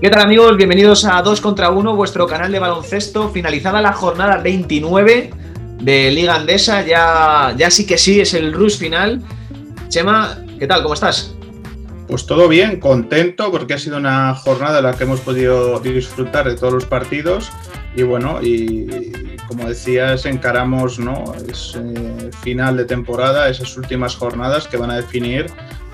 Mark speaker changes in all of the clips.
Speaker 1: ¿Qué tal amigos? Bienvenidos a 2 contra 1, vuestro canal de baloncesto. Finalizada la jornada 29 de Liga Andesa, ya, ya sí que sí, es el rush final. Chema, ¿qué tal? ¿Cómo estás?
Speaker 2: Pues todo bien, contento porque ha sido una jornada en la que hemos podido disfrutar de todos los partidos y bueno, y como decías, encaramos ¿no? Es, eh, final de temporada, esas últimas jornadas que van a definir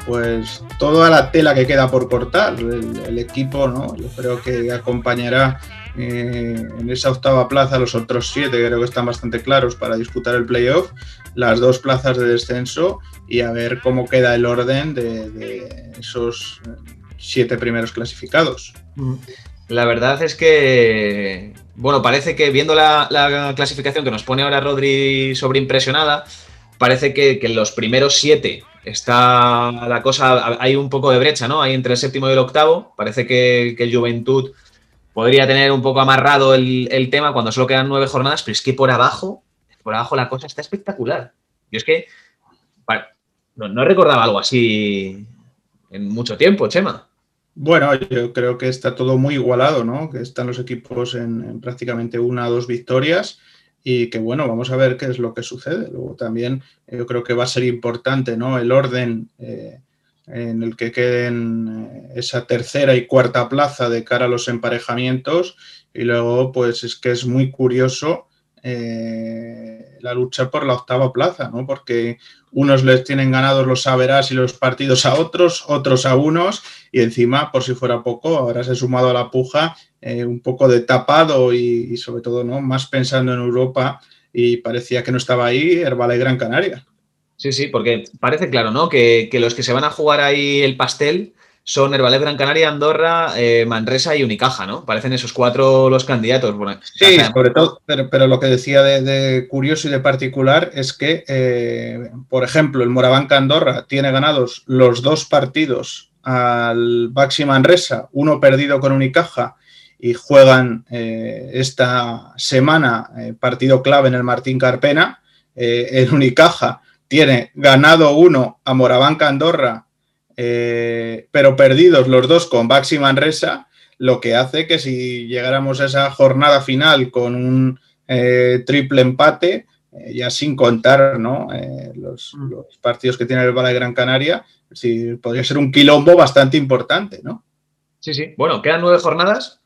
Speaker 2: pues toda la tela que queda por cortar. El, equipo, ¿no? Yo creo que acompañará eh, en esa octava plaza los otros siete, creo que están bastante claros para disputar el playoff, las dos plazas de descenso y a ver cómo queda el orden de, esos siete primeros clasificados.
Speaker 1: Mm. La verdad es que, bueno, parece que viendo la, clasificación que nos pone ahora Rodri sobreimpresionada, parece que, que los primeros siete está la cosa, hay un poco de brecha, ¿no? Hay entre el séptimo y el octavo. Parece que, el Juventud podría tener un poco amarrado el, tema cuando solo quedan nueve jornadas, pero es que por abajo, por abajo la cosa está espectacular. Yo es que no, recordaba algo así en mucho tiempo, Chema.
Speaker 2: Bueno, yo creo que está todo muy igualado, ¿no? Que están los equipos en, en prácticamente una o dos victorias y que bueno, vamos a ver qué es lo que sucede. Luego también eh, yo creo que va a ser importante ¿no? el orden eh, en el que queden eh, esa tercera y cuarta plaza de cara a los emparejamientos y luego pues es que es muy curioso la lucha por la octava plaza, ¿no? porque unos les tienen ganados los saberás y los partidos a otros, otros a unos y encima, por si fuera poco, ahora se ha sumado a la puja eh, un poco de tapado y, sobre todo ¿no? más pensando en Europa y parecía que no estaba ahí Herbala y Gran Canaria.
Speaker 1: Sí, sí, porque parece claro, ¿no? Que, los que se van a jugar ahí el pastel son Herbalife Gran Canaria, Andorra, eh, Manresa y Unicaja, ¿no? Parecen esos cuatro los candidatos.
Speaker 2: sí, sobre todo, pero, lo que decía de, curioso y de particular es que, eh, por ejemplo, el Morabanca Andorra tiene ganados los dos partidos al Baxi Manresa, uno perdido con Unicaja y juegan eh, esta semana partido clave en el Martín Carpena. El Unicaja tiene ganado uno a Morabanca Andorra, pero perdidos los dos con Baxi Manresa, lo que hace que si llegáramos a esa jornada final con un triple empate, ya sin contar ¿no? los, mm. los, partidos que tiene el Valle de Gran Canaria, sí, podría ser un quilombo bastante importante, ¿no?
Speaker 1: Sí, sí. Bueno, quedan nueve jornadas.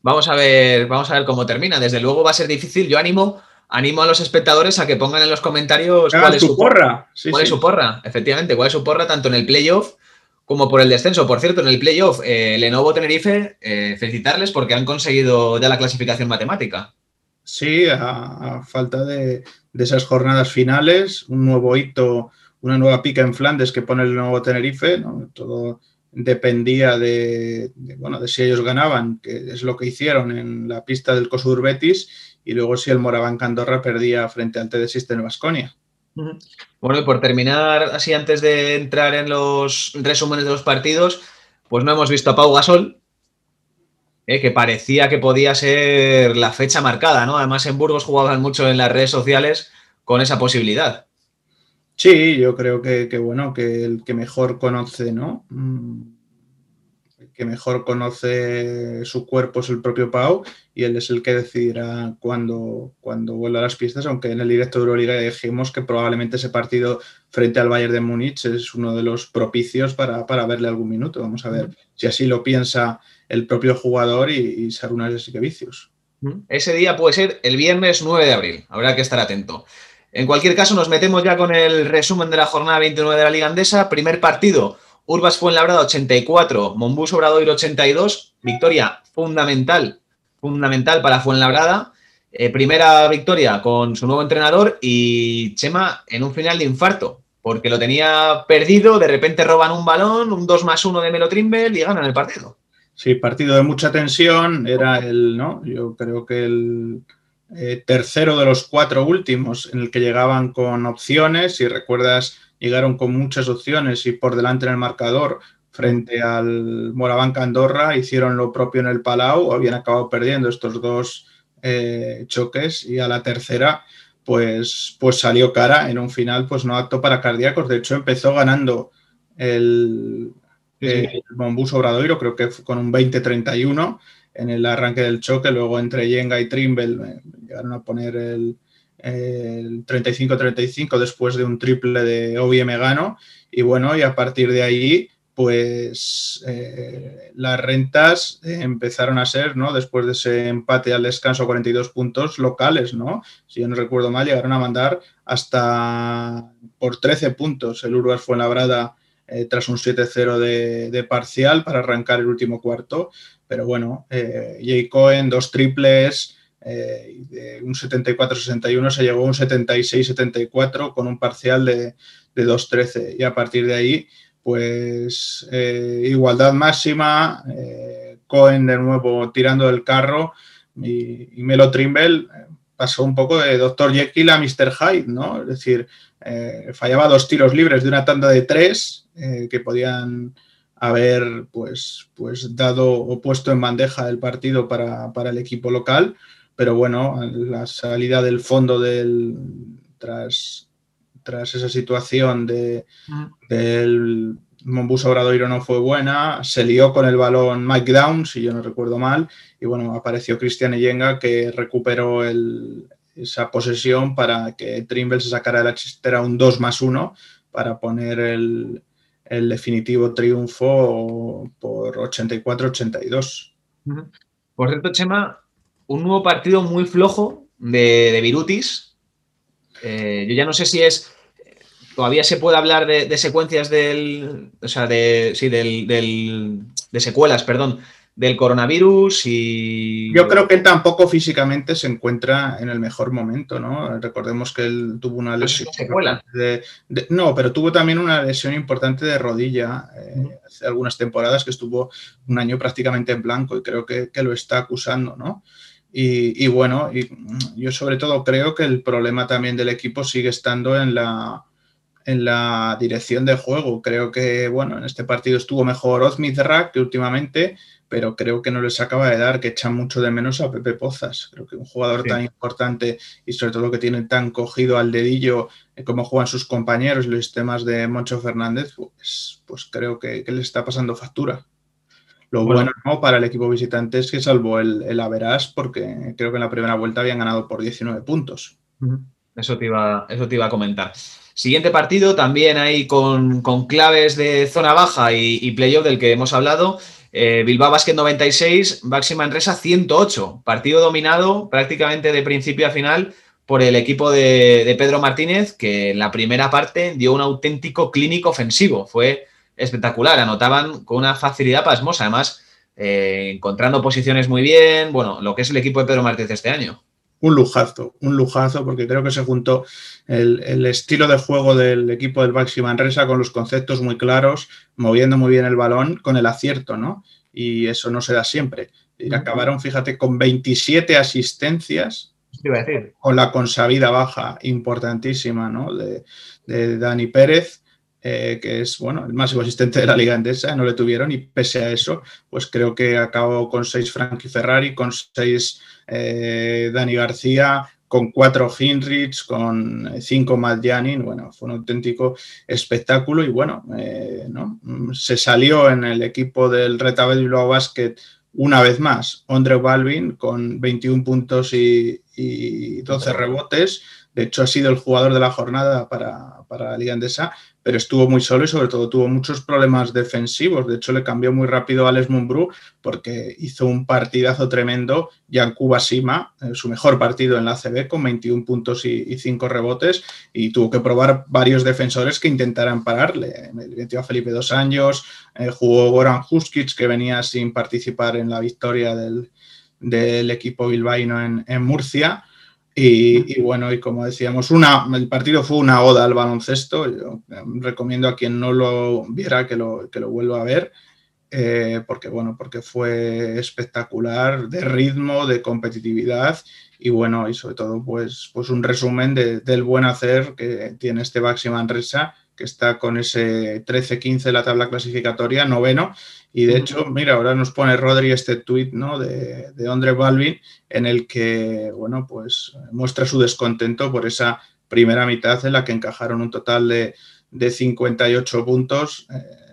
Speaker 1: Vamos a ver, vamos a ver cómo termina. Desde luego va a ser difícil. Yo animo, animo a los espectadores a que pongan en los comentarios
Speaker 2: cuál es su porra.
Speaker 1: cuál es su porra, efectivamente, cuál es su porra tanto en el playoff como por el descenso. Por cierto, en el playoff, eh, Lenovo Tenerife, eh, felicitarles porque han conseguido ya la clasificación matemática.
Speaker 2: Sí, a, falta de, esas jornadas finales, un nuevo hito, una nueva pica en Flandes que pone el nuevo Tenerife, ¿no? todo dependía de, bueno, de si ellos ganaban, que es lo que hicieron en la pista del COSUR Betis, y luego si el Moraván Candorra perdía frente al TD System Vasconia.
Speaker 1: Bueno, y por terminar, así antes de entrar en los resúmenes de los partidos, pues no hemos visto a Pau Gasol, eh, que parecía que podía ser la fecha marcada, ¿no? Además, en Burgos jugaban mucho en las redes sociales con esa posibilidad.
Speaker 2: Sí, yo creo que, bueno, que el que mejor conoce, ¿no? Mm, que mejor conoce su cuerpo es el propio Pau y él es el que decidirá cuándo, cuando vuelva a las pistas, aunque en el directo de Euroliga dijimos que probablemente ese partido frente al Bayern de Múnich es uno de los propicios para, verle algún minuto. Vamos a ver si así lo piensa el propio jugador y, y Sarunas y vicios.
Speaker 1: Ese día puede ser el viernes 9 de abril, habrá que estar atento. En cualquier caso, nos metemos ya con el resumen de la jornada 29 de la Liga Andesa. Primer partido, Urbas Fuenlabrada 84, Monbus Obradoiro 82. Victoria fundamental, fundamental para Fuenlabrada. Eh, primera victoria con su nuevo entrenador y Chema en un final de infarto, porque lo tenía perdido, de repente roban un balón, un 2 más 1 de Melo Trimble y ganan el partido.
Speaker 2: Sí, partido de mucha tensión, era el, ¿no? Yo creo que el, eh, tercero de los cuatro últimos en el que llegaban con opciones. Si recuerdas, llegaron con muchas opciones y por delante en el marcador frente al Morabanca Andorra hicieron lo propio en el Palau, habían acabado perdiendo estos dos eh, choques. Y a la tercera pues, pues salió cara en un final pues no apto para cardíacos. De hecho empezó ganando el, el Mombus Obradoiro, creo que con un 20-31 en el arranque del choque, luego entre Yenga y Trimble eh, llegaron a poner el, 35-35 después de un triple de Obi Megano y bueno, y a partir de ahí pues eh, las rentas empezaron a ser, ¿no? Después de ese empate al descanso 42 puntos locales, ¿no? Si yo no recuerdo mal, llegaron a mandar hasta por 13 puntos. El Urbas fue labrada eh, tras un 7-0 de, parcial para arrancar el último cuarto. Pero bueno, eh, Jay Cohen, dos triples, eh, de un 74-61 se llegó a un 76-74 con un parcial de, de 2-13. Y a partir de ahí, pues eh, igualdad máxima, Cohen de nuevo tirando del carro y, Melo Trimble pasó un poco de Dr. Jekyll a Mr. Hyde, ¿no? Es decir, fallaba dos tiros libres de una tanda de tres que podían haber pues, pues dado o puesto en bandeja el partido para, el equipo local, pero bueno, la salida del fondo del, tras, tras esa situación de, del Mombus Obradoiro no fue buena, se lió con el balón Mike Down, si yo no recuerdo mal, y bueno, apareció Cristian Yenga que recuperó esa posesión para que Trimble se sacara de la chistera un 2 más 1 para poner el, el definitivo triunfo por 84-82.
Speaker 1: Por cierto, Chema, un nuevo partido muy flojo de, Virutis. Eh, yo ya no sé si es. Todavía se puede hablar de, secuencias del. O sea, de. Sí, del, de secuelas, perdón, del coronavirus y...
Speaker 2: Yo creo que él tampoco físicamente se encuentra en el mejor momento, ¿no? Recordemos que él tuvo una lesión... De, no, pero tuvo también una lesión importante de rodilla eh, hace algunas temporadas que estuvo un año prácticamente en blanco y creo que, lo está acusando, ¿no? Y, bueno, y yo sobre todo creo que el problema también del equipo sigue estando en la, en la dirección de juego. Creo que, bueno, en este partido estuvo mejor Ozmizrak que últimamente, pero creo que no les acaba de dar, que echan mucho de menos a Pepe Pozas. Creo que un jugador tan importante y sobre todo que tiene tan cogido al dedillo eh, como juegan sus compañeros y los sistemas de Moncho Fernández, pues, pues creo que, le está pasando factura. Lo bueno, para el equipo visitante es que salvo el, el Averas, porque creo que en la primera vuelta habían ganado por 19 puntos.
Speaker 1: Eso te iba, eso te iba a comentar. Siguiente partido, también ahí con, claves de zona baja y, y playoff del que hemos hablado. Eh, Bilbao Basket 96, Baxi Manresa 108. Partido dominado prácticamente de principio a final por el equipo de, Pedro Martínez, que en la primera parte dio un auténtico clínico ofensivo. Fue espectacular, anotaban con una facilidad pasmosa, además eh, encontrando posiciones muy bien. Bueno, lo que es el equipo de Pedro Martínez este año
Speaker 2: un lujazo, un lujazo, porque creo que se juntó el, estilo de juego del equipo del Baxi Manresa con los conceptos muy claros, moviendo muy bien el balón con el acierto, ¿no? Y eso no se da siempre. Y acabaron, fíjate, con 27 asistencias, con la consabida baja importantísima, ¿no? De, Dani Pérez. Eh, que es bueno, el máximo asistente de la Liga Endesa, no le tuvieron y pese a eso, pues creo que acabó con seis Frankie Ferrari, con seis eh, Dani García, con cuatro Hinrich, con cinco Matt bueno, fue un auténtico espectáculo y bueno, eh, ¿no? se salió en el equipo del Retabel Bilbao Basket una vez más, Andre Balvin con 21 puntos y, y 12 rebotes, de hecho ha sido el jugador de la jornada para, para la Liga Endesa, pero estuvo muy solo y sobre todo tuvo muchos problemas defensivos. De hecho, le cambió muy rápido a Alex Mumbrú porque hizo un partidazo tremendo. Yankuba Sima, eh, su mejor partido en la CB, con 21 puntos y, 5 rebotes, y tuvo que probar varios defensores que intentaran pararle. Metió a Felipe Dos Años, eh, jugó Goran Huskic, que venía sin participar en la victoria del, equipo bilbaíno en Murcia. Y, bueno, y como decíamos, una, el partido fue una oda al baloncesto. Yo em, recomiendo a quien no lo viera que lo, que lo vuelva a ver, eh, porque bueno, porque fue espectacular de ritmo, de competitividad y bueno, y sobre todo pues, pues un resumen del buen hacer que tiene este Baxi Manresa que está con ese 13-15 la tabla clasificatoria, noveno. Y de hecho, mira, ahora nos pone Rodri este tuit ¿no? de, de Andre Balvin en el que, bueno, pues muestra su descontento por esa primera mitad en la que encajaron un total de, de 58 puntos. Eh,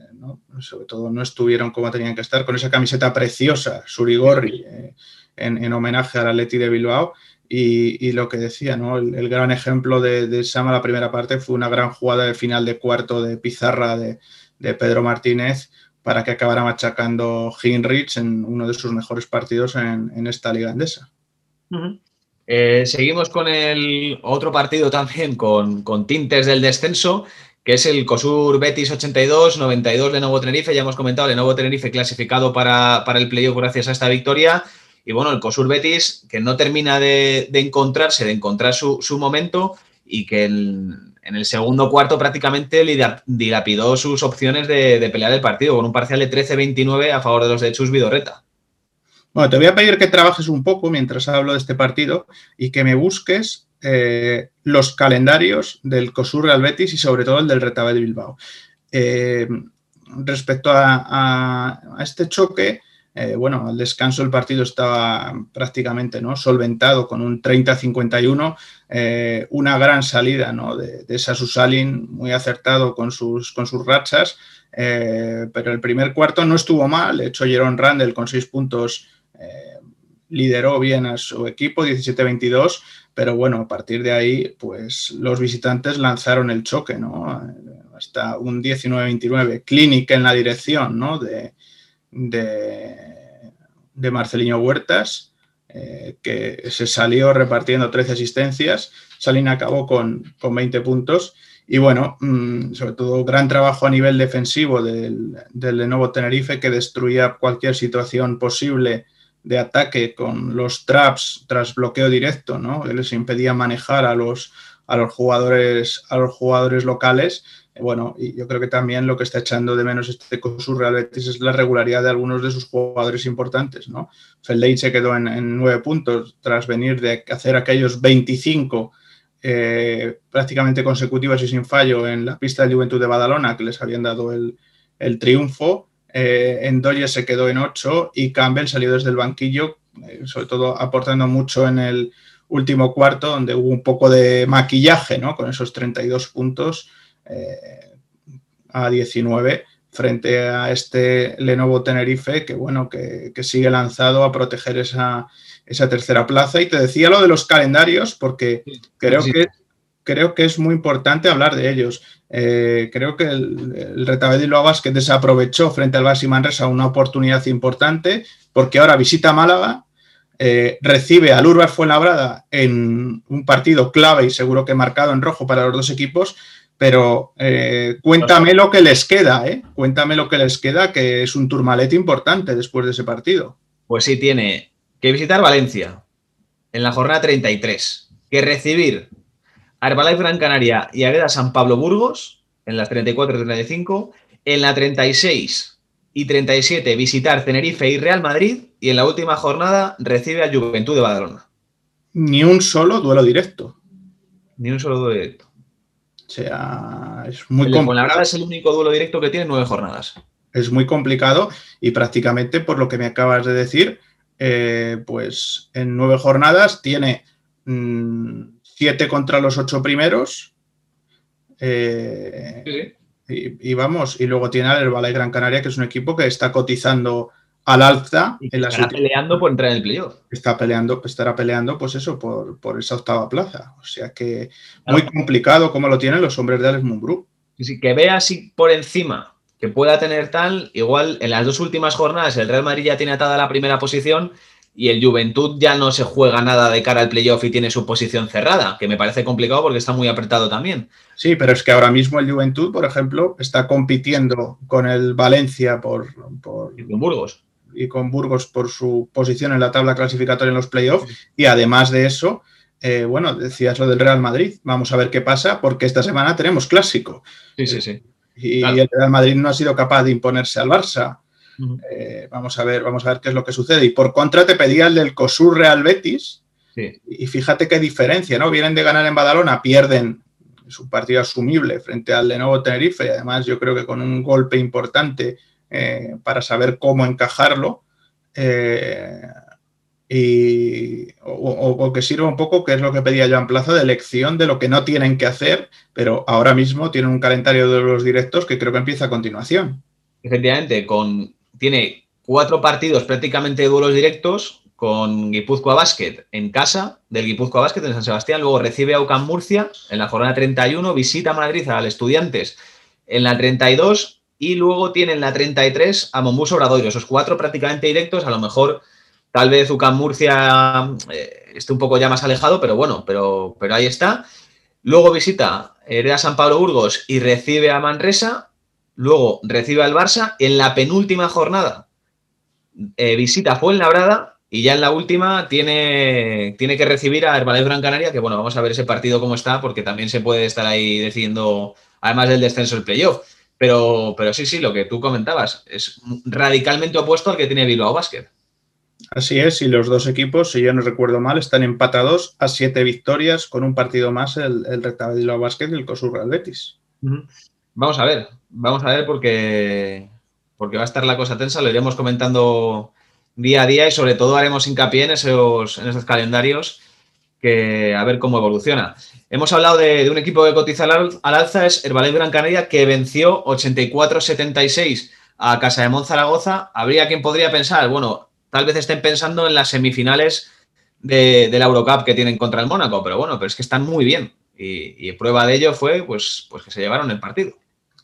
Speaker 2: sobre todo no estuvieron como tenían que estar, con esa camiseta preciosa, Surigorri, eh, en, homenaje al Atleti de Bilbao. Y, lo que decía, ¿no? el, gran ejemplo de, de, Sama la primera parte fue una gran jugada de final de cuarto de pizarra de, Pedro Martínez para que acabara machacando Hinrich en uno de sus mejores partidos en, esta liga andesa.
Speaker 1: Eh, seguimos con el otro partido también con, con tintes del descenso que es el COSUR Betis 82, 92 Lenovo Tenerife. Ya hemos comentado, Lenovo Tenerife clasificado para, el playoff gracias a esta victoria. Y bueno, el COSUR Betis, que no termina de, encontrarse, de encontrar su, momento y que en, el segundo cuarto prácticamente dilapidó sus opciones de, pelear el partido con un parcial de 13-29 a favor de los de Chus Vidorreta.
Speaker 2: Bueno, te voy a pedir que trabajes un poco mientras hablo de este partido y que me busques eh, los calendarios del COSUR Real Betis y sobre todo el del Retabé de Bilbao. Eh, respecto a, este choque, eh, bueno, al descanso el partido estaba prácticamente ¿no? solventado con un 30-51, una gran salida ¿no? de, de Sasu muy acertado con sus, con sus rachas, pero el primer cuarto no estuvo mal, de hecho Jerón Randall con seis puntos lideró bien a su equipo, 17-22, pero bueno, a partir de ahí, pues los visitantes lanzaron el choque, ¿no? Hasta un 19-29. Clínica en la dirección, ¿no? De, de, Marcelino Huertas, eh, que se salió repartiendo 13 asistencias. Salín acabó con, 20 puntos. Y bueno, mm, sobre todo gran trabajo a nivel defensivo del, del Lenovo Tenerife, que destruía cualquier situación posible de ataque con los traps tras bloqueo directo, ¿no? Que les impedía manejar a los, a los jugadores, a los jugadores locales. Bueno, y yo creo que también lo que está echando de menos este COSUR Real Betis es la regularidad de algunos de sus jugadores importantes, ¿no? Se quedó en, nueve puntos tras venir de hacer aquellos 25 eh, prácticamente consecutivos y sin fallo en la pista de Juventud de Badalona que les habían dado el, triunfo. Eh, Endoye se quedó en 8 y Campbell salió desde el banquillo, eh, sobre todo aportando mucho en el último cuarto, donde hubo un poco de maquillaje, ¿no? Con esos 32 puntos eh, a 19 frente a este Lenovo Tenerife, que bueno, que, sigue lanzado a proteger esa, tercera plaza. Y te decía lo de los calendarios, porque creo que creo que es muy importante hablar de ellos. Eh, creo que el, el Retabedilo que desaprovechó frente al Baxi Manresa una oportunidad importante porque ahora visita Málaga, eh, recibe al Urbas Fuenlabrada en un partido clave y seguro que marcado en rojo para los dos equipos, pero eh, cuéntame lo que les queda, cuéntame lo que les queda, que es un turmalete importante después de ese partido.
Speaker 1: Pues sí, tiene que visitar Valencia en la jornada 33, que recibir Herbalife Gran Canaria y Agueda San Pablo Burgos en las 34 y 35. En la 36 y 37 visitar Tenerife y Real Madrid. Y en la última jornada recibe a Juventud de Badalona.
Speaker 2: Ni un solo duelo directo.
Speaker 1: Ni un solo duelo directo.
Speaker 2: O sea, es muy
Speaker 1: complicado. La verdad es el único duelo directo que tiene nueve jornadas.
Speaker 2: Es muy complicado y prácticamente por lo que me acabas de decir, eh, pues en nueve jornadas tiene mm, siete contra los ocho primeros. Eh, y, vamos, y luego tiene al Herbalife Gran Canaria, que es un equipo que está cotizando al alza.
Speaker 1: en estará peleando por entrar en el playoff.
Speaker 2: Está peleando, estará peleando, pues eso, por, esa octava plaza. O sea que muy complicado como lo tienen los hombres de Alex Mumbrú.
Speaker 1: Sí, que vea si por encima que pueda tener tal, igual en las dos últimas jornadas el Real Madrid ya tiene atada la primera posición y el Juventud ya no se juega nada de cara al playoff y tiene su posición cerrada, que me parece complicado porque está muy apretado también.
Speaker 2: Sí, pero es que ahora mismo el Juventud, por ejemplo, está compitiendo con el Valencia por,
Speaker 1: y con Burgos.
Speaker 2: Y con Burgos por su posición en la tabla clasificatoria en los playoffs. Y además de eso, eh, bueno, decías lo del Real Madrid. Vamos a ver qué pasa, porque esta semana tenemos clásico.
Speaker 1: Sí, sí, sí.
Speaker 2: Y el Real Madrid no ha sido capaz de imponerse al Barça. Eh, vamos, a ver, vamos a ver qué es lo que sucede. Y por contra te pedía el del COSUR Real Betis. Y fíjate qué diferencia, ¿no? Vienen de ganar en Badalona, pierden su partido asumible frente al Lenovo Tenerife y además yo creo que con un golpe importante eh, para saber cómo encajarlo. Eh, y, o, que sirva un poco, que es lo que pedía Joan Plaza, de lección de lo que no tienen que hacer, pero ahora mismo tienen un calendario de los directos que creo que empieza a continuación.
Speaker 1: Efectivamente, con, tiene cuatro partidos prácticamente duelos directos con Guipúzcoa Basket en casa del Guipúzcoa Basket en San Sebastián, luego recibe a UCAM Murcia en la jornada 31, visita a Madrid al Estudiantes en la 32 y luego tiene en la 33 a Mombus Obradoiro. Esos cuatro prácticamente directos, a lo mejor tal vez UCAM Murcia eh, esté un poco ya más alejado, pero bueno, pero, pero ahí está. Luego visita Hereda San Pablo Burgos y recibe a Manresa. Luego recibe al Barça. En la penúltima jornada eh, visita Fuenlabrada y ya en la última tiene, tiene que recibir a Herbalife Gran Canaria, que bueno, vamos a ver ese partido cómo está, porque también se puede estar ahí decidiendo, además del descenso, el playoff. Pero, pero sí, sí, lo que tú comentabas, es radicalmente opuesto al que tiene Bilbao Basket.
Speaker 2: Así es, y los dos equipos, si yo no recuerdo mal, están empatados a siete victorias con un partido más el, el Recta Basket y el Cosur Real Betis.
Speaker 1: Vamos a ver, vamos a ver porque, porque va a estar la cosa tensa, lo iremos comentando día a día y sobre todo haremos hincapié en esos, en esos calendarios que a ver cómo evoluciona. Hemos hablado de, un equipo que cotiza al, alza, es Herbalife Gran Canaria, que venció 84-76 a Casa de Monzaragoza. Habría quien podría pensar, bueno, tal vez estén pensando en las semifinales de, la Eurocup que tienen contra el Mónaco, pero bueno, pero es que están muy bien. Y, prueba de ello fue pues, pues que se llevaron el partido.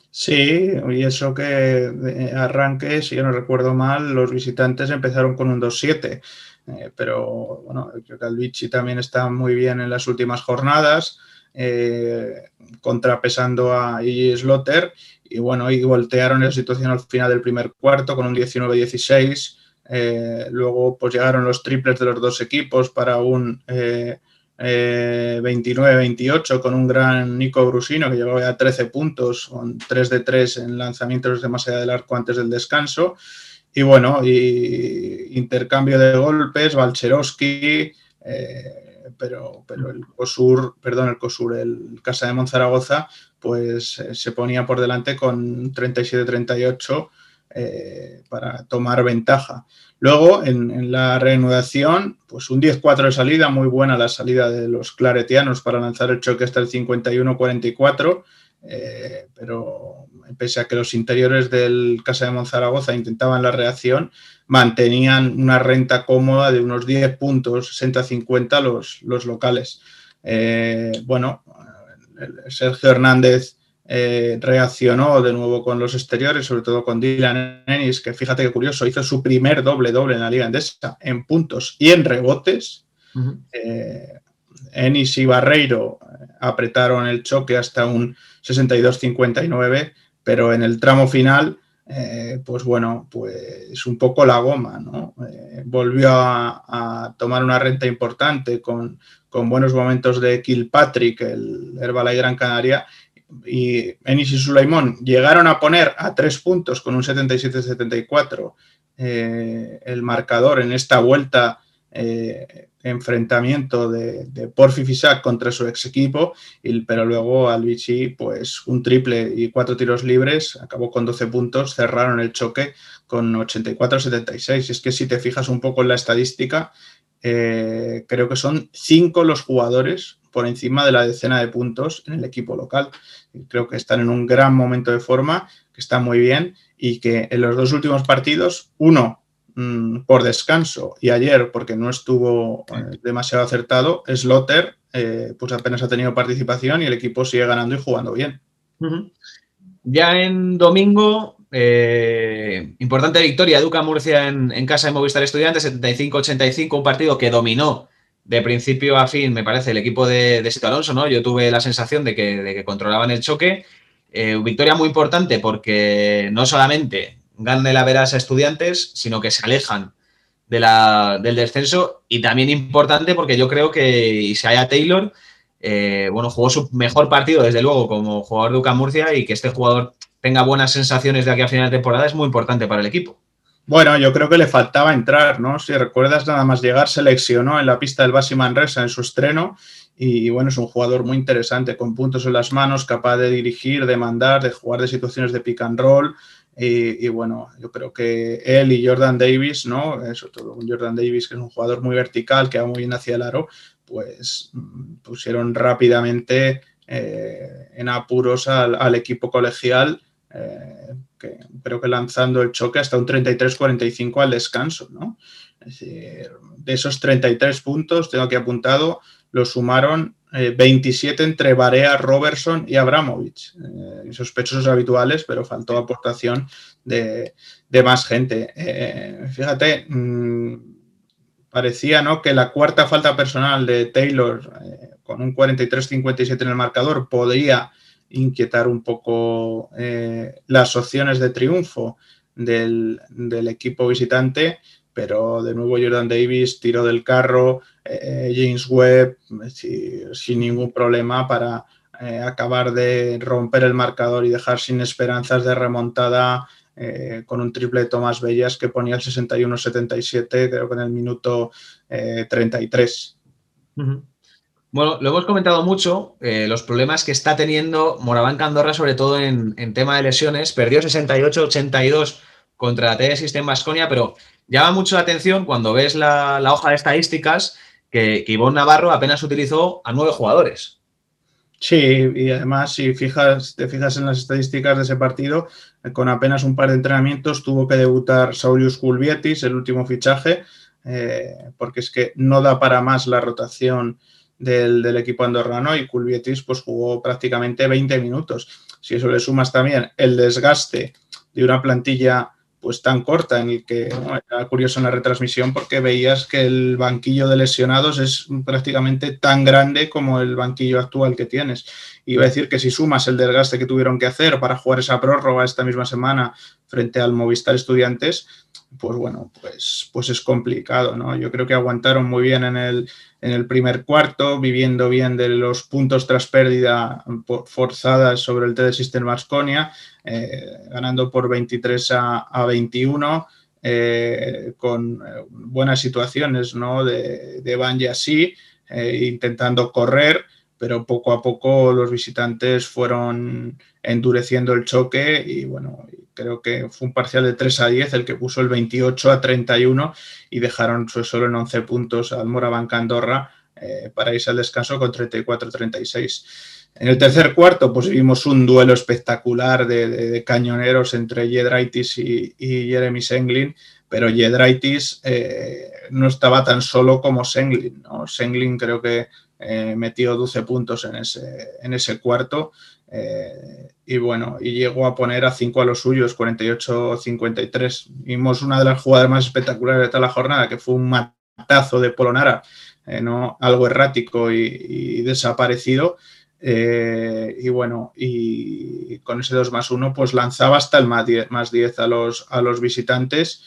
Speaker 2: Sí, y eso que arranque, si yo no recuerdo mal, los visitantes empezaron con un 2-7. Eh, pero bueno, creo que el Vichy también está muy bien en las últimas jornadas, eh, contrapesando a I. Slotter. Y bueno, y voltearon la situación al final del primer cuarto con un 19-16. Eh, luego pues llegaron los triples de los dos equipos para un 29-28 con un gran Nico Brusino que llegó a 13 puntos con 3 de 3 en lanzamientos de más allá del arco antes del descanso. Y bueno, y intercambio de golpes, Valcherowski, eh, pero, pero el COSUR, perdón, el COSUR, el Casa de Monzaragoza, pues eh, se ponía por delante con 37-38 eh, para tomar ventaja. Luego, en, la reanudación, pues un 10-4 de salida, muy buena la salida de los claretianos para lanzar el choque hasta el 51-44, pero pese a que los interiores del Casa de Monzaragoza intentaban la reacción, mantenían una renta cómoda de unos 10 puntos, 60-50 los, los locales. Eh, bueno, Sergio Hernández eh, reaccionó de nuevo con los exteriores, sobre todo con Dylan Ennis, que fíjate qué curioso, hizo su primer doble-doble en la Liga Endesa en puntos y en rebotes. Eh, Ennis y Barreiro apretaron el choque hasta un 62-59 pero en el tramo final, eh, pues bueno, pues un poco la goma, ¿no? Eh, volvió a, tomar una renta importante con, buenos momentos de Kilpatrick, el Herbalife Gran Canaria, y Enis y Sulaimón llegaron a poner a tres puntos con un 77-74 eh, el marcador en esta vuelta enfrentamiento de, de Porfi Fisac contra su ex equipo, pero luego Albici, pues un triple y cuatro tiros libres, acabó con 12 puntos, cerraron el choque con 84-76. Es que si te fijas un poco en la estadística, eh, creo que son cinco los jugadores por encima de la decena de puntos en el equipo local. Creo que están en un gran momento de forma, que está muy bien y que en los dos últimos partidos, uno Mm, por descanso y ayer porque no estuvo eh, demasiado acertado, Slotter eh, pues apenas ha tenido participación y el equipo sigue ganando y jugando bien.
Speaker 1: Ya en domingo, eh, importante victoria, Duca Murcia en, casa de Movistar Estudiantes, 75-85, un partido que dominó de principio a fin, me parece, el equipo de, de Sito Alonso, ¿no? Yo tuve la sensación de que, de que controlaban el choque. victoria muy importante porque no solamente gane la veras a estudiantes, sino que se alejan de la, del descenso. Y también importante porque yo creo que Isaiah Taylor, eh, bueno, jugó su mejor partido, desde luego, como jugador de UCAM Murcia y que este jugador tenga buenas sensaciones de aquí a final de temporada es muy importante para el equipo.
Speaker 2: Bueno, yo creo que le faltaba entrar, ¿no? Si recuerdas, nada más llegar, se en la pista del Basi Manresa en su estreno. Y bueno, es un jugador muy interesante, con puntos en las manos, capaz de dirigir, de mandar, de jugar de situaciones de pick and roll. Y, bueno, yo creo que él y Jordan Davis, ¿no? Sobre todo Jordan Davis, que es un jugador muy vertical, que va muy bien hacia el aro, pues mm, pusieron rápidamente eh, en apuros al, equipo colegial, eh, creo que lanzando el choque hasta un 33-45 al descanso, ¿no? Es decir, de esos 33 puntos, tengo aquí apuntado, lo sumaron 27 eh, entre Barea, Robertson y Abramovich. Eh, sospechosos habituales, pero faltó aportación de, más gente. Eh, fíjate, mm, parecía ¿no? que la cuarta falta personal de Taylor, con un 43-57 en el marcador, podría inquietar un poco las opciones de triunfo del, del equipo visitante pero de nuevo Jordan Davis tiró del carro, eh, James Webb sin ningún problema para eh, acabar de romper el marcador y dejar sin esperanzas de remontada eh, con un triple de Tomás Bellas que ponía el 61-77, creo que en el minuto 33.
Speaker 1: Bueno, lo hemos comentado mucho, los problemas que está teniendo Moraván Candorra, sobre todo en, en tema de lesiones. Perdió 68-82 contra la System Basconia, pero llama mucho la atención cuando ves la, hoja de estadísticas que, que Ivonne Navarro apenas utilizó a nueve jugadores.
Speaker 2: Sí, y además, si fijas, te fijas en las estadísticas de ese partido, eh, con apenas un par de entrenamientos tuvo que debutar Saulius Kulvietis, el último fichaje, eh, porque es que no da para más la rotación del, equipo andorrano y Kulvietis pues jugó prácticamente 20 minutos. Si eso le sumas también el desgaste de una plantilla pues tan corta en el que era curioso en la retransmisión porque veías que el banquillo de lesionados es prácticamente tan grande como el banquillo actual que tienes. Iba a decir que si sumas el desgaste que tuvieron que hacer para jugar esa prórroga esta misma semana frente al Movistar Estudiantes, pues bueno, pues, pues es complicado, ¿no? Yo creo que aguantaron muy bien en el, en el primer cuarto, viviendo bien de los puntos tras pérdida forzadas sobre el TD System Masconia, eh, ganando por 23 a, 21, eh, con eh, buenas situaciones ¿no? de, de Van intentando correr, pero poco a poco los visitantes fueron endureciendo el choque y bueno, creo que fue un parcial de 3 a 10 el que puso el 28 a 31 y dejaron solo en 11 puntos al Moraván Andorra eh, para irse al descanso con 34-36. En el tercer cuarto, pues vimos un duelo espectacular de, cañoneros entre Jedraitis y, Jeremy Senglin, pero Jedraitis eh, no estaba tan solo como Senglin. Senglin creo que eh, metió 12 puntos en ese, en ese cuarto eh, y bueno, y llegó a poner a 5 a los suyos, 48-53. Vimos una de las jugadas más espectaculares de toda la jornada, que fue un matazo de Polonara, eh, ¿no? algo errático y, desaparecido. Eh, y bueno, y con ese 2 más 1, pues lanzaba hasta el más 10, más 10 a, los, a los visitantes,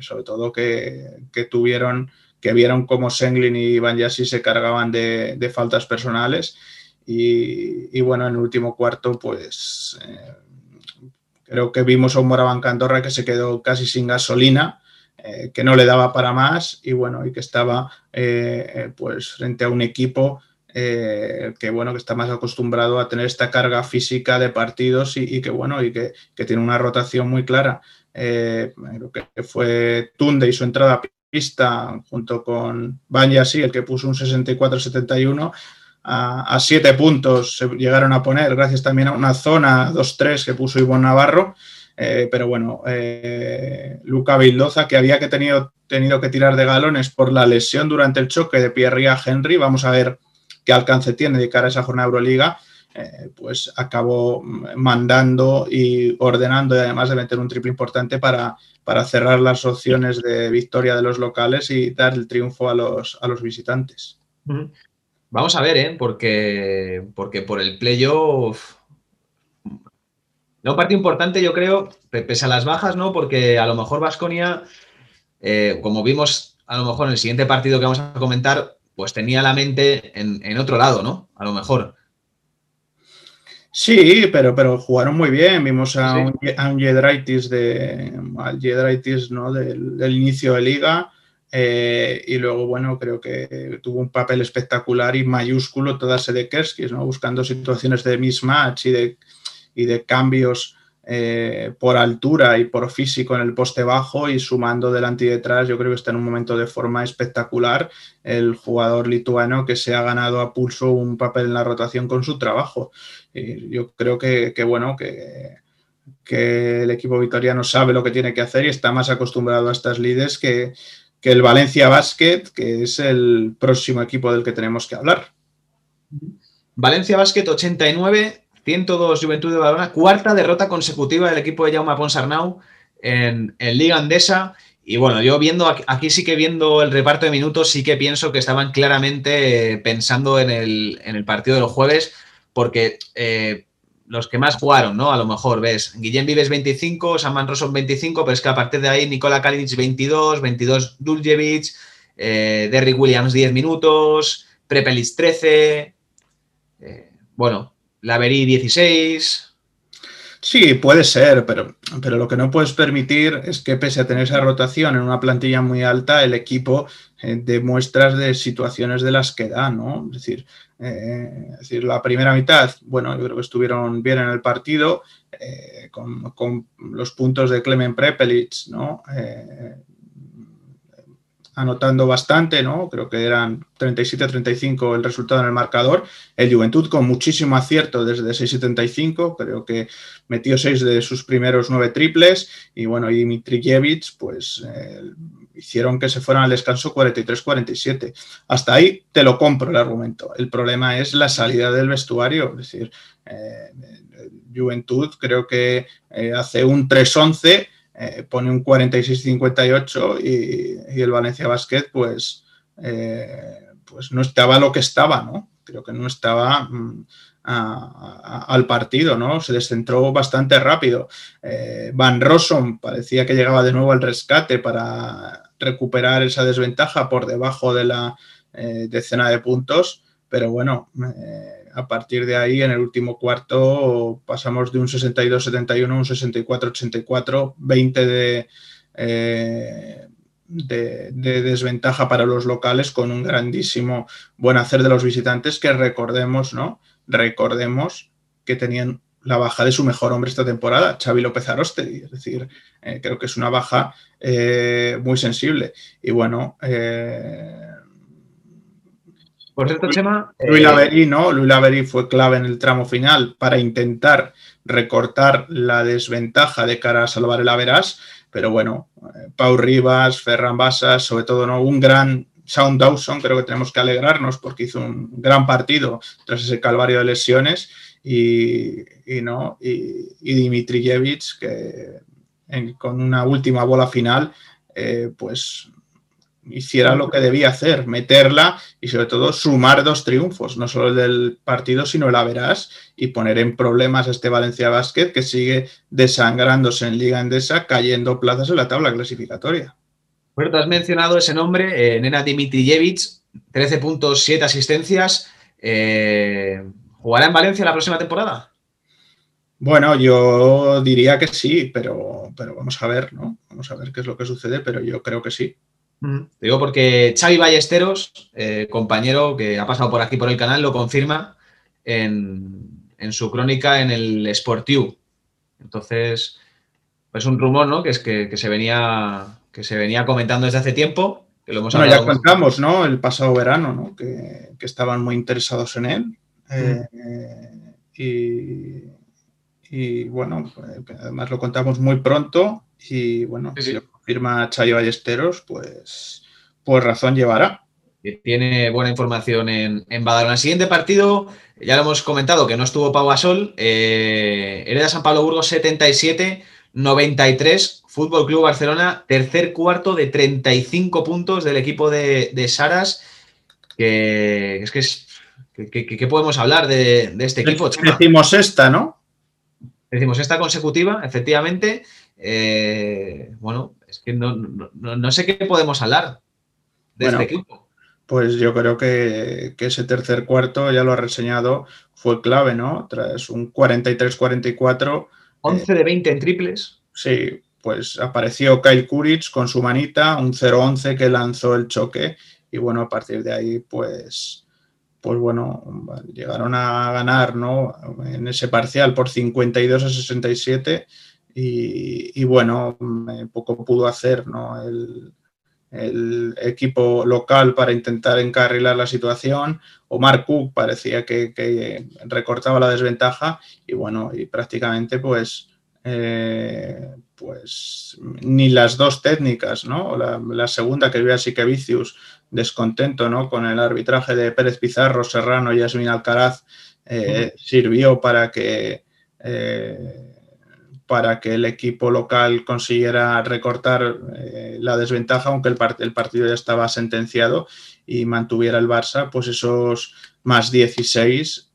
Speaker 2: sobre todo que, que, tuvieron, que vieron cómo Senglin y Van Yassi se cargaban de, de faltas personales y, bueno, en el último cuarto, pues eh, creo que vimos a un Moraván Andorra que se quedó casi sin gasolina, eh, que no le daba para más y bueno, y que estaba eh, pues frente a un equipo que bueno, que está más acostumbrado a tener esta carga física de partidos y, que bueno, y que, tiene una rotación muy clara. creo que fue Tunde y su entrada pista junto con Banyasi, el que puso un 64-71 a, siete puntos se llegaron a poner, gracias también a una zona 2-3 que puso Ivonne Navarro. Eh, pero bueno, eh, Luca Bildoza, que había que tenido, tenido que tirar de galones por la lesión durante el choque de Pierre a Henry, vamos a ver qué alcance tiene de cara a esa jornada Euroliga, eh, pues acabó mandando y ordenando, y además de meter un triple importante para, para cerrar las opciones de victoria de los locales y dar el triunfo a los, a los visitantes.
Speaker 1: Vamos a ver, ¿eh? Porque, porque por el playoff. No, parte importante, yo creo, pese a las bajas, ¿no? Porque a lo mejor Vasconia, eh, como vimos a lo mejor en el siguiente partido que vamos a comentar, pues tenía la mente en, otro lado, ¿no? A lo mejor.
Speaker 2: Sí, pero, pero jugaron muy bien. Vimos a, un, a de al ¿no? Del, del, inicio de liga. Eh, y luego, bueno, creo que tuvo un papel espectacular y mayúsculo toda de Kerskis, ¿no? buscando situaciones de mismatch y de, y de cambios eh, por altura y por físico en el poste bajo y sumando delante y detrás. Yo creo que está en un momento de forma espectacular el jugador lituano que se ha ganado a pulso un papel en la rotación con su trabajo. Y yo creo que, bueno, que el equipo vitoriano sabe lo que tiene que hacer y está más acostumbrado a estas lides que, que el Valencia Basket, que es el próximo equipo del que tenemos que hablar.
Speaker 1: Valencia Basket 89, 102 Juventud de Badalona, cuarta derrota consecutiva del equipo de Jaume Ponsarnau en, en Liga Andesa. Y bueno, yo viendo aquí sí que viendo el reparto de minutos, sí que pienso que estaban claramente pensando en el, en el partido de los jueves, porque eh, los que más jugaron, ¿no? A lo mejor, ves, Guillem Vives 25, Saman Roson 25, pero es que a partir de ahí Nikola Kalinic 22, 22 Duljevic, eh, Derrick Williams 10 minutos, Prepelis 13, eh, bueno, Laverí 16.
Speaker 2: Sí, puede ser, pero, pero lo que no puedes permitir es que pese a tener esa rotación en una plantilla muy alta, el equipo eh, dé muestras de situaciones de las que da, ¿no? Es decir, eh, decir, la primera mitad, bueno, yo creo que estuvieron bien en el partido, eh, con, con, los puntos de Clemen Prepelic, ¿no? Anotando bastante, ¿no? Creo que eran 37-35 el resultado en el marcador. El Juventud con muchísimo acierto desde 6-75, creo que metió seis de sus primeros nueve triples y bueno, y Dimitrijevic pues eh, hicieron que se fueran al descanso 43-47. Hasta ahí te lo compro el argumento. El problema es la salida del vestuario, es decir, eh, Juventud creo que eh, hace un 3-11 eh, pone un 46-58 y, el Valencia Basket pues, eh, pues no estaba lo que estaba, ¿no? Creo que no estaba mm, al partido, ¿no? Se descentró bastante rápido. Eh, Van Rossum parecía que llegaba de nuevo al rescate para recuperar esa desventaja por debajo de la decena de puntos, pero bueno, a partir de ahí, en el último cuarto, pasamos de un 62-71 a un 64-84, 20 de, eh, de, de, desventaja para los locales con un grandísimo buen hacer de los visitantes que recordemos, ¿no? Recordemos que tenían la baja de su mejor hombre esta temporada, Xavi López Arostegui. Es decir, eh, creo que es una baja eh, muy sensible. Y bueno,
Speaker 1: por cierto, Chema.
Speaker 2: Luis Laverí, ¿no? Luis Laverí fue clave en el tramo final para intentar recortar la desventaja de cara a salvar el Averas, pero bueno, eh, Pau Rivas, Ferran Basas, sobre todo, ¿no? Un gran Sound Dawson, creo que tenemos que alegrarnos porque hizo un gran partido tras ese calvario de lesiones y, y no, y, y Dimitrijevic, que en, con una última bola final, eh, pues hiciera lo que debía hacer, meterla y sobre todo sumar dos triunfos, no solo el del partido, sino el Averas y poner en problemas a este Valencia Basket que sigue desangrándose en Liga Endesa, cayendo plazas en la tabla clasificatoria.
Speaker 1: Bueno, has mencionado ese nombre, eh, Nena Dimitrijevic, 13 puntos, 7 asistencias. Eh, ¿Jugará en Valencia la próxima temporada?
Speaker 2: Bueno, yo diría que sí, pero, pero vamos a ver, ¿no? Vamos a ver qué es lo que sucede, pero yo creo que sí.
Speaker 1: Digo porque Xavi Ballesteros, eh, compañero que ha pasado por aquí por el canal, lo confirma en, en su crónica en el Sportiu. Entonces, es un rumor, ¿no? Que es que, que, se venía que se venía comentando desde hace tiempo. Que lo hemos
Speaker 2: bueno, ya contamos, ¿no? El pasado verano, ¿no? Que, que estaban muy interesados en él. Eh, y, y, bueno, pues, además lo contamos muy pronto y bueno, sí, sí. Firma Chayo Ballesteros, pues, pues razón llevará.
Speaker 1: Tiene buena información en, en Badalona. El siguiente partido, ya lo hemos comentado, que no estuvo Pau Gasol, eh, Hereda San Pablo Burgos 77, 93, Fútbol Club Barcelona, tercer cuarto de 35 puntos del equipo de, de Saras, que es que es, que, que, que podemos hablar de, de este equipo.
Speaker 2: Decimos esta, ¿no?
Speaker 1: Decimos esta consecutiva, efectivamente. Eh, bueno, es que no, no, no, sé qué podemos hablar de bueno, este equipo.
Speaker 2: Pues yo creo que, que, ese tercer cuarto, ya lo ha reseñado, fue clave, ¿no? Tras un 43-44.
Speaker 1: 11 eh, de 20 en triples.
Speaker 2: Sí, pues apareció Kyle Kuric con su manita, un 0-11 que lanzó el choque. Y bueno, a partir de ahí, pues, pues bueno, llegaron a ganar, ¿no? En ese parcial por 52 a 67 y, y bueno, poco pudo hacer ¿no? el, el, equipo local para intentar encarrilar la situación. Omar Cook parecía que, que recortaba la desventaja y bueno, y prácticamente pues eh, pues ni las dos técnicas, ¿no? La, segunda que vio así que Vicius descontento, ¿no? Con el arbitraje de Pérez Pizarro, Serrano y Yasmin Alcaraz eh, sirvió para que eh, para que el equipo local consiguiera recortar la desventaja, aunque el, partido ya estaba sentenciado y mantuviera el Barça, pues esos más 16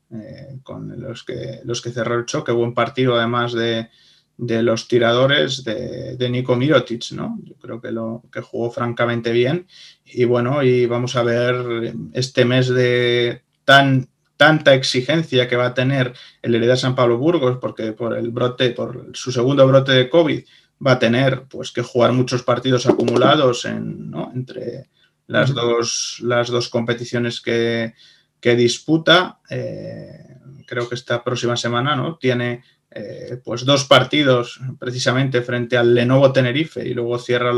Speaker 2: con los que, los que cerró el choque. Buen partido además de, de los tiradores de, de, Nico Mirotic, ¿no? Yo creo que lo que jugó francamente bien. Y bueno, y vamos a ver este mes de tan tanta exigencia que va a tener el Hereda San Pablo Burgos, porque por el brote, por su segundo brote de COVID, va a tener pues que jugar muchos partidos acumulados en, entre las, dos, las dos competiciones que, disputa. Eh, creo que esta próxima semana ¿no? tiene eh, pues dos partidos precisamente frente al Lenovo Tenerife y luego cierra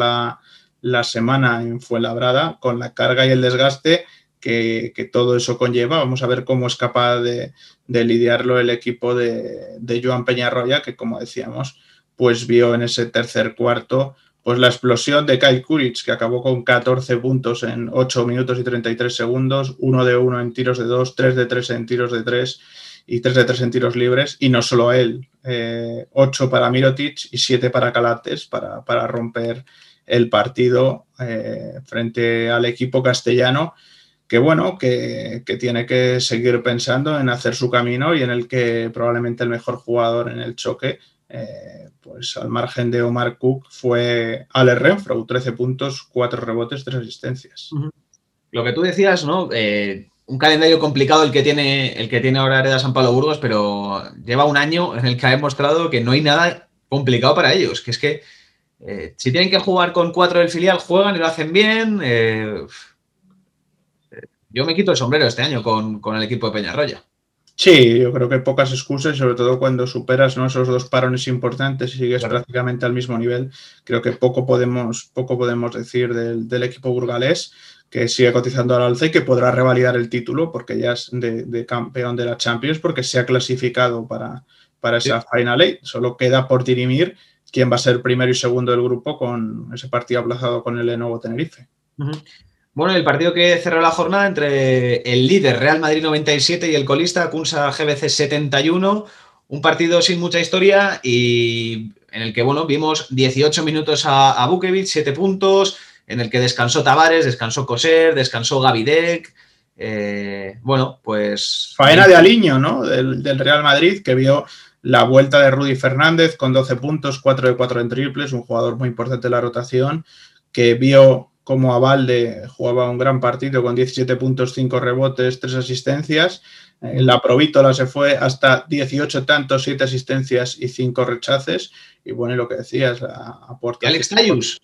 Speaker 2: la, semana en Fuenlabrada con la carga y el desgaste que, todo eso conlleva. Vamos a ver cómo es capaz de, lidiarlo el equipo de, de, Joan Peñarroya, que como decíamos, pues vio en ese tercer cuarto pues la explosión de Kyle Kuric, que acabó con 14 puntos en 8 minutos y 33 segundos, 1 de 1 en tiros de 2, 3 de 3 en tiros de 3 y 3 de 3 en tiros libres, y no solo él, 8 eh, para Mirotic y 7 para Calates para, romper el partido eh, frente al equipo castellano, que bueno, que, tiene que seguir pensando en hacer su camino y en el que probablemente el mejor jugador en el choque, eh, pues al margen de Omar Cook, fue Ale Renfro, 13 puntos, 4 rebotes, 3 asistencias.
Speaker 1: Lo que tú decías, ¿no? un calendario complicado el que tiene, el que tiene ahora Hereda San Pablo Burgos, pero lleva un año en el que ha demostrado que no hay nada complicado para ellos. Que es que eh, si tienen que jugar con cuatro del filial, juegan y lo hacen bien. Eh, yo me quito el sombrero este año con, el equipo de Peñarroya.
Speaker 2: Sí, yo creo que pocas excusas, sobre todo cuando superas esos dos parones importantes y sigues prácticamente al mismo nivel. Creo que poco podemos, poco podemos decir del, del equipo burgalés que sigue cotizando al alza y que podrá revalidar el título porque ya es de, campeón de la Champions porque se ha clasificado para, para esa Final Eight. Solo queda por dirimir quién va a ser primero y segundo del grupo con ese partido aplazado con el Lenovo Tenerife.
Speaker 1: Bueno, el partido que cerró la jornada entre el líder Real Madrid 97 y el colista Kunsa GBC 71, un partido sin mucha historia y en el que, bueno, vimos 18 minutos a, a Bukevic, 7 puntos, en el que descansó Tavares, descansó Coser, descansó Gavidec. Eh, bueno, pues.
Speaker 2: Faena de Aliño, ¿no? Del, Real Madrid, que vio la vuelta de Rudy Fernández con 12 puntos, 4 de 4 en triples, un jugador muy importante en la rotación, que vio como Avalde jugaba un gran partido con 17 puntos, 5 rebotes, 3 asistencias. En la Provítola se fue hasta 18 tantos, 7 asistencias y 5 rechaces. Y bueno, y lo que decías, la
Speaker 1: aportación. Alex Tayus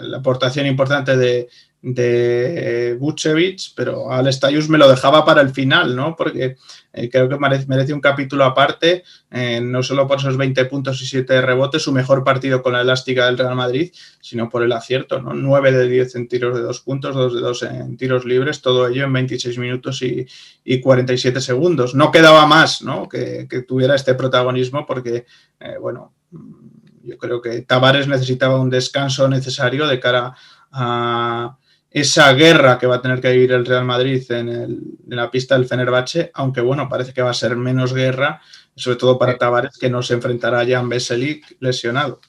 Speaker 2: la aportación importante de, de Buchevich, pero al Stayus me lo dejaba para el final, ¿no? Porque eh, creo que merece, un capítulo aparte, eh, no solo por esos 20 puntos y 7 rebotes, su mejor partido con la elástica del Real Madrid, sino por el acierto, ¿no? 9 de 10 en tiros de 2 puntos, 2 de 2 en tiros libres, todo ello en 26 minutos y, y 47 segundos. No quedaba más, ¿no? Que, tuviera este protagonismo porque, eh, bueno yo creo que Tavares necesitaba un descanso necesario de cara a esa guerra que va a tener que vivir el Real Madrid en, la pista del Fenerbahce, aunque bueno, parece que va a ser menos guerra, sobre todo para Tavares, que no se enfrentará a Jan Veselic lesionado.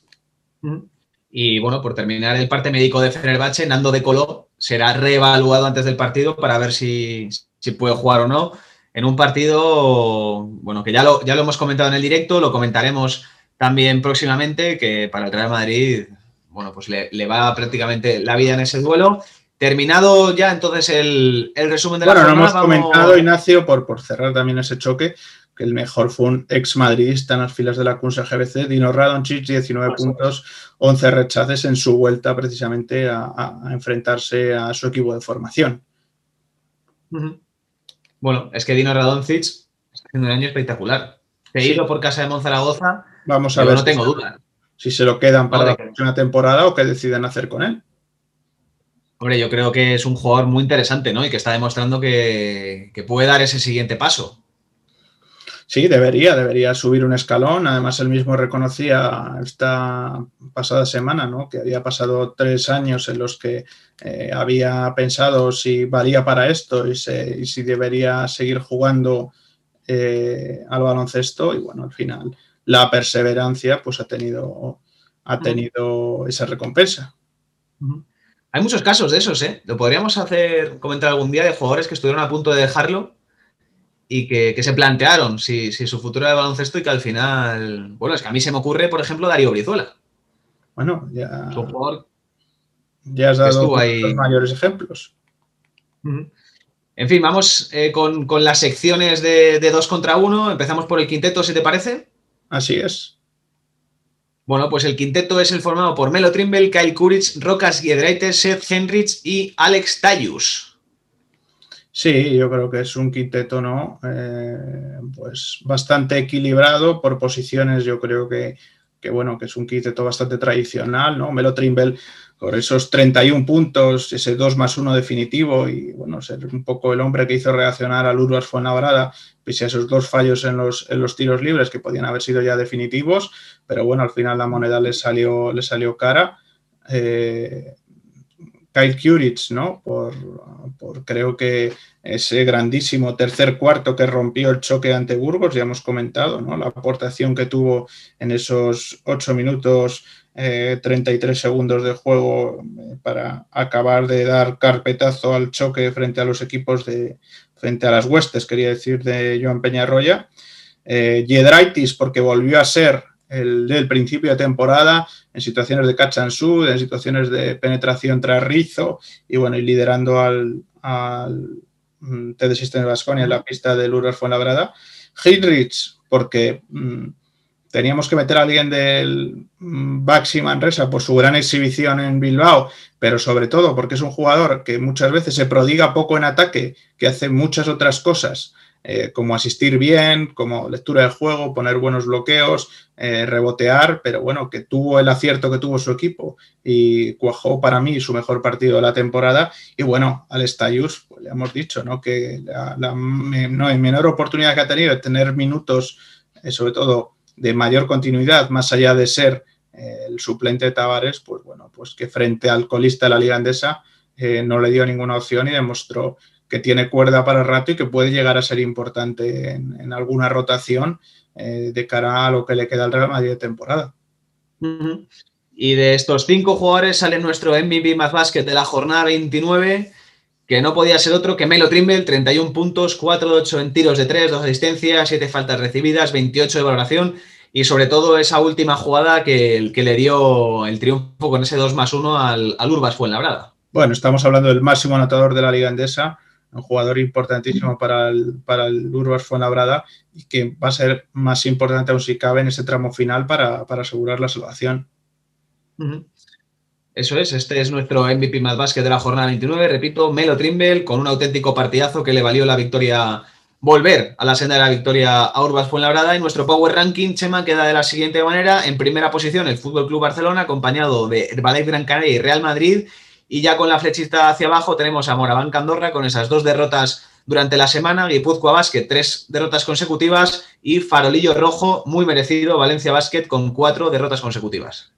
Speaker 1: Y bueno, por terminar el parte médico de Fenerbahce, Nando de Colo será reevaluado antes del partido para ver si, si puede jugar o no. En un partido, bueno, que ya lo, ya lo hemos comentado en el directo, lo comentaremos también próximamente, que para el Real Madrid, bueno, pues le, va prácticamente la vida en ese duelo. Terminado ya entonces el, resumen de
Speaker 2: la Bueno, no hemos comentado, Ignacio, por, por cerrar también ese choque, que el mejor fue un ex madridista en las filas de la Kunsa GBC, Dino Radonchich, 19 puntos, 11 rechaces en su vuelta precisamente a, enfrentarse a su equipo de formación.
Speaker 1: Bueno, es que Dino Radoncic está haciendo un año espectacular. He ido por casa de Monzaragoza
Speaker 2: Vamos a ver.
Speaker 1: No tengo duda.
Speaker 2: Si se lo quedan para la próxima temporada o qué deciden hacer con él.
Speaker 1: Hombre, yo creo que es un jugador muy interesante, ¿no? Y que está demostrando que, puede dar ese siguiente paso.
Speaker 2: Sí, debería, debería subir un escalón. Además, él mismo reconocía esta pasada semana ¿no? que había pasado tres años en los que eh, había pensado si valía para esto y, si debería seguir jugando eh, al baloncesto. Y bueno, al final la perseverancia pues ha tenido, ha tenido esa recompensa.
Speaker 1: Hay muchos casos de esos, ¿eh? Lo podríamos hacer, comentar algún día de jugadores que estuvieron a punto de dejarlo y que, se plantearon si, su futuro era de baloncesto y que al final, bueno, es que a mí se me ocurre, por ejemplo, Darío Brizuela.
Speaker 2: Bueno, ya, ya has dado los mayores ejemplos.
Speaker 1: En fin, vamos eh, con, las secciones de, de dos contra uno. Empezamos por el quinteto, si te parece.
Speaker 2: Así es.
Speaker 1: Bueno, pues el quinteto es el formado por Melo Trimble, Kyle Kuric, Rocas Giedraites, Seth Henrich y Alex Tayus.
Speaker 2: Sí, yo creo que es un quinteto, ¿no? Eh, pues bastante equilibrado por posiciones, yo creo que, bueno, que es un quinteto bastante tradicional, ¿no? Melo Trimble por esos 31 puntos, ese 2 más 1 definitivo y, bueno, ser un poco el hombre que hizo reaccionar al Urbas Fuenlabrada, pese a esos dos fallos en los, en los tiros libres que podían haber sido ya definitivos, pero bueno, al final la moneda le salió, le salió cara. Eh, Kyle Kuric, ¿no? Por, creo que ese grandísimo tercer cuarto que rompió el choque ante Burgos, ya hemos comentado, ¿no? La aportación que tuvo en esos 8 minutos, 33 eh, segundos de juego eh, para acabar de dar carpetazo al choque frente a los equipos de, frente a las huestes, quería decir, de Joan Peñarroya. Eh, Yedraitis, porque volvió a ser el del principio de temporada, en situaciones de catch and en situaciones de penetración tras rizo, y bueno, y liderando al mm, TD System de Vasconia en la pista del Urbas Fuenlabrada. Heinrich, porque mm, teníamos que meter a alguien del mm, Baxi Manresa por su gran exhibición en Bilbao, pero sobre todo porque es un jugador que muchas veces se prodiga poco en ataque, que hace muchas otras cosas eh, como asistir bien, como lectura del juego, poner buenos bloqueos, eh, rebotear, pero bueno, que tuvo el acierto que tuvo su equipo y cuajó para mí su mejor partido de la temporada. Y bueno, al Stayus, pues le hemos dicho, ¿no? Que la, menor oportunidad que ha tenido de tener minutos, eh, sobre todo de mayor continuidad, más allá de ser el suplente de Tavares, pues bueno, pues que frente al colista de la Liga Andesa no le dio ninguna opción y demostró que tiene cuerda para el rato y que puede llegar a ser importante en, alguna rotación eh, de cara a lo que le queda al Real Madrid de temporada.
Speaker 1: Y de estos cinco jugadores sale nuestro MVP más básquet de la jornada 29, que no podía ser otro que Melo Trimble, 31 puntos, 4 de 8 en tiros de 3, 2 asistencias, 7 faltas recibidas, 28 de valoración y sobre todo esa última jugada que, que le dio el triunfo con ese 2 más 1 al, al Urbas Fuenlabrada.
Speaker 2: Bueno, estamos hablando del máximo anotador de la Liga Endesa, un jugador importantísimo para el, para el Urbas Fuenlabrada y que va a ser más importante aún si cabe en ese tramo final para, asegurar la salvación.
Speaker 1: Eso es, este es nuestro MVP más básquet de la jornada 29, repito, Melo Trimble, con un auténtico partidazo que le valió la victoria, volver a la senda de la victoria a Urbas Fuenlabrada. Y nuestro Power Ranking, Chema, queda de la siguiente manera, en primera posición el Fútbol Club Barcelona, acompañado de Herbalife Gran Canaria y Real Madrid, y ya con la flechita hacia abajo tenemos a Moraván Candorra con esas dos derrotas durante la semana, Guipúzcoa Basket, tres derrotas consecutivas y Farolillo Rojo, muy merecido, Valencia Basket con cuatro derrotas consecutivas.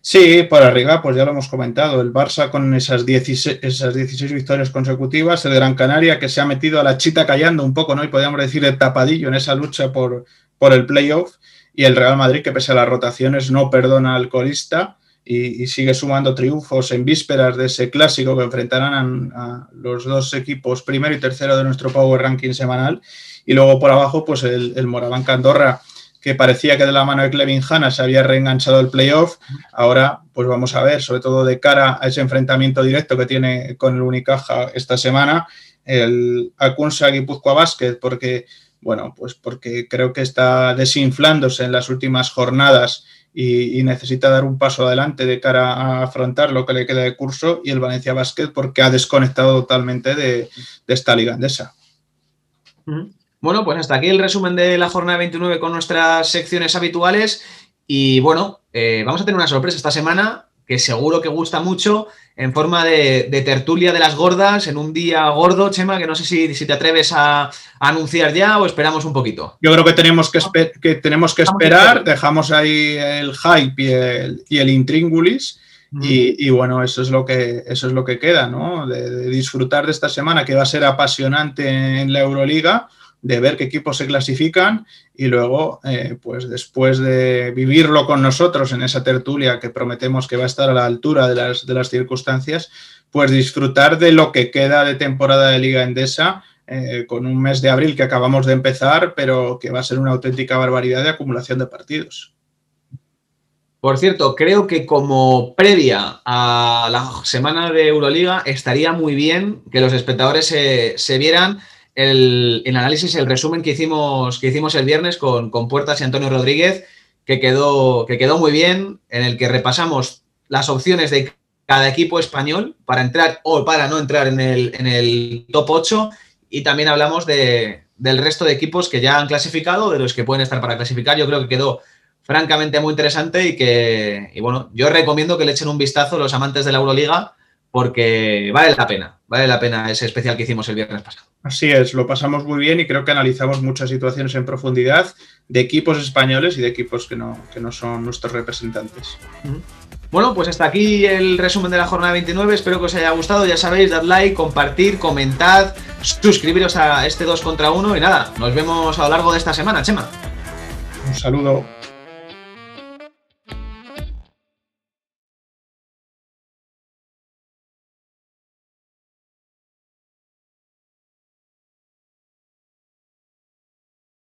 Speaker 2: Sí, por arriba, pues ya lo hemos comentado, el Barça con esas 16, esas 16 victorias consecutivas, el Gran Canaria que se ha metido a la chita callando un poco, ¿no? Y podríamos decir el tapadillo en esa lucha por, por el playoff, y el Real Madrid que pese a las rotaciones no perdona al colista y, sigue sumando triunfos en vísperas de ese clásico que enfrentarán a, los dos equipos primero y tercero de nuestro Power Ranking semanal. Y luego por abajo, pues el, el Moraván Candorra, que parecía que de la mano de Clevin Hanna se había reenganchado el playoff. Ahora, pues vamos a ver, sobre todo de cara a ese enfrentamiento directo que tiene con el Unicaja esta semana, el Akunsa Guipúzcoa Basket, porque, bueno, pues porque creo que está desinflándose en las últimas jornadas y, necesita dar un paso adelante de cara a afrontar lo que le queda de curso y el Valencia Basket porque ha desconectado totalmente de, esta liga andesa.
Speaker 1: Bueno, pues hasta aquí el resumen de la jornada 29 con nuestras secciones habituales. Y bueno, eh, vamos a tener una sorpresa esta semana que seguro que gusta mucho en forma de, tertulia de las gordas en un día gordo, Chema, que no sé si, si te atreves a, anunciar ya o esperamos un poquito.
Speaker 2: Yo creo que tenemos que, que tenemos que esperar, dejamos ahí el hype y el, y el intríngulis. Y, bueno, eso es lo que, eso es lo que queda, ¿no? de, disfrutar de esta semana que va a ser apasionante en la Euroliga, de ver qué equipos se clasifican y luego, eh, pues después de vivirlo con nosotros en esa tertulia que prometemos que va a estar a la altura de las, de las circunstancias, pues disfrutar de lo que queda de temporada de Liga Endesa eh, con un mes de abril que acabamos de empezar, pero que va a ser una auténtica barbaridad de acumulación de partidos.
Speaker 1: Por cierto, creo que como previa a la semana de Euroliga estaría muy bien que los espectadores se, se vieran el, análisis, el resumen que hicimos, que hicimos el viernes con, Puertas y Antonio Rodríguez, que quedó, que quedó muy bien, en el que repasamos las opciones de cada equipo español para entrar o para no entrar en el, en el top 8 y también hablamos de, del resto de equipos que ya han clasificado, de los que pueden estar para clasificar. Yo creo que quedó francamente muy interesante y que, y bueno, yo recomiendo que le echen un vistazo los amantes de la Euroliga porque vale la pena, vale la pena ese especial que hicimos el viernes pasado.
Speaker 2: Así es, lo pasamos muy bien y creo que analizamos muchas situaciones en profundidad de equipos españoles y de equipos que no, que no son nuestros representantes.
Speaker 1: Bueno, pues hasta aquí el resumen de la jornada 29. Espero que os haya gustado. Ya sabéis, dad like, compartir, comentad, suscribiros a este 2 contra 1 y nada, nos vemos a lo largo de esta semana, Chema.
Speaker 2: Un saludo.